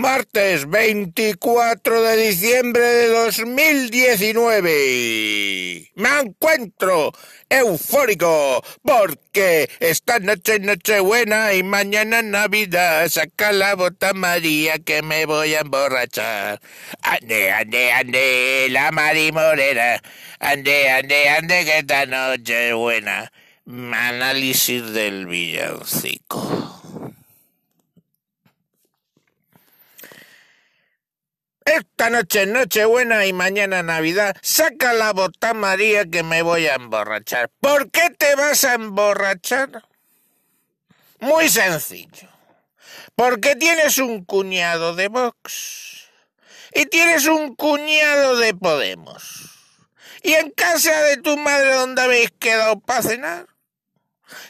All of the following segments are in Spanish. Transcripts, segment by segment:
Martes 24 de diciembre de 2019. Me encuentro eufórico porque esta noche es Nochebuena y mañana Navidad. Saca la bota María que me voy a emborrachar. Ande, ande, ande, la Mari Morena. Ande, ande, ande, que esta noche es buena. Análisis del villancico. Esta noche es Nochebuena y mañana Navidad. Saca la bota María que me voy a emborrachar. ¿Por qué te vas a emborrachar? Muy sencillo. Porque tienes un cuñado de Vox y tienes un cuñado de Podemos. Y en casa de tu madre donde habéis quedado para cenar,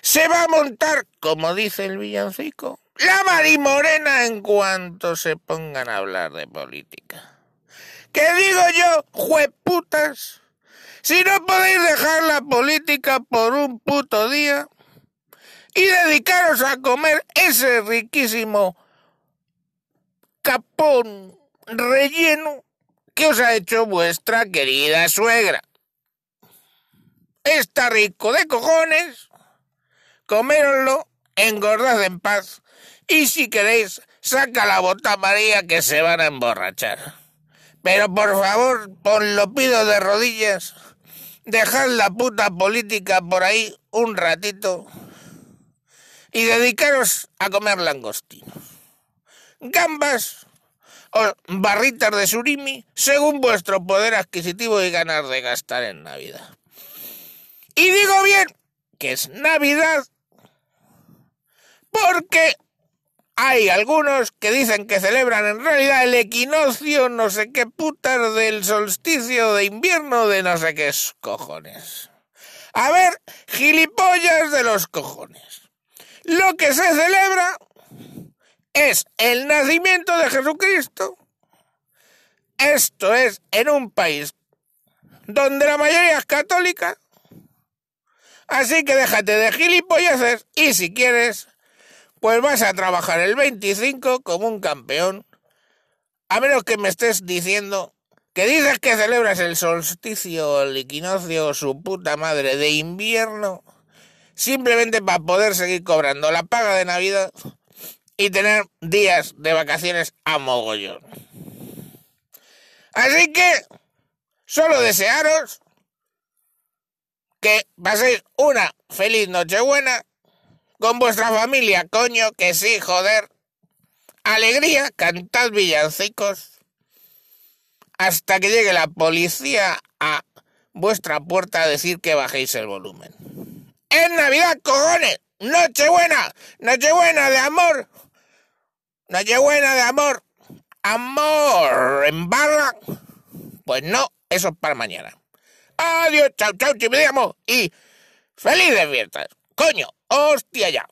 se va a montar, como dice el villancico, la marimorena en cuanto se pongan a hablar de política. ¿Qué digo yo, jueputas? Si no podéis dejar la política por un puto día y dedicaros a comer ese riquísimo capón relleno que os ha hecho vuestra querida suegra. Está rico de cojones, coméroslo, engordad en paz y si queréis, saca la bota María que se van a emborrachar. Pero por favor, os lo pido de rodillas, dejad la puta política por ahí un ratito y dedicaros a comer langostinos, gambas o barritas de surimi según vuestro poder adquisitivo y ganas de gastar en Navidad. Y digo bien que es Navidad porque hay algunos que dicen que celebran en realidad el equinoccio no sé qué putas del solsticio de invierno de no sé qué cojones. A ver, gilipollas de los cojones. Lo que se celebra es el nacimiento de Jesucristo. Esto es en un país donde la mayoría es católica. Así que déjate de gilipollas y si quieres, pues vas a trabajar el 25 como un campeón, a menos que me estés diciendo que dices que celebras el solsticio, el equinoccio, su puta madre de invierno, simplemente para poder seguir cobrando la paga de Navidad y tener días de vacaciones a mogollón. Así que solo desearos que paséis una feliz Nochebuena con vuestra familia, coño, que sí, joder. Alegría, cantad villancicos hasta que llegue la policía a vuestra puerta a decir que bajéis el volumen. ¡Es Navidad, cojones! ¡Nochebuena! ¡Nochebuena de amor! ¡Nochebuena de amor! ¡Amor! ¿En barra? Pues no, eso es para mañana. Adiós, chao, chao, llamo y felices fiestas. Coño, hostia ya.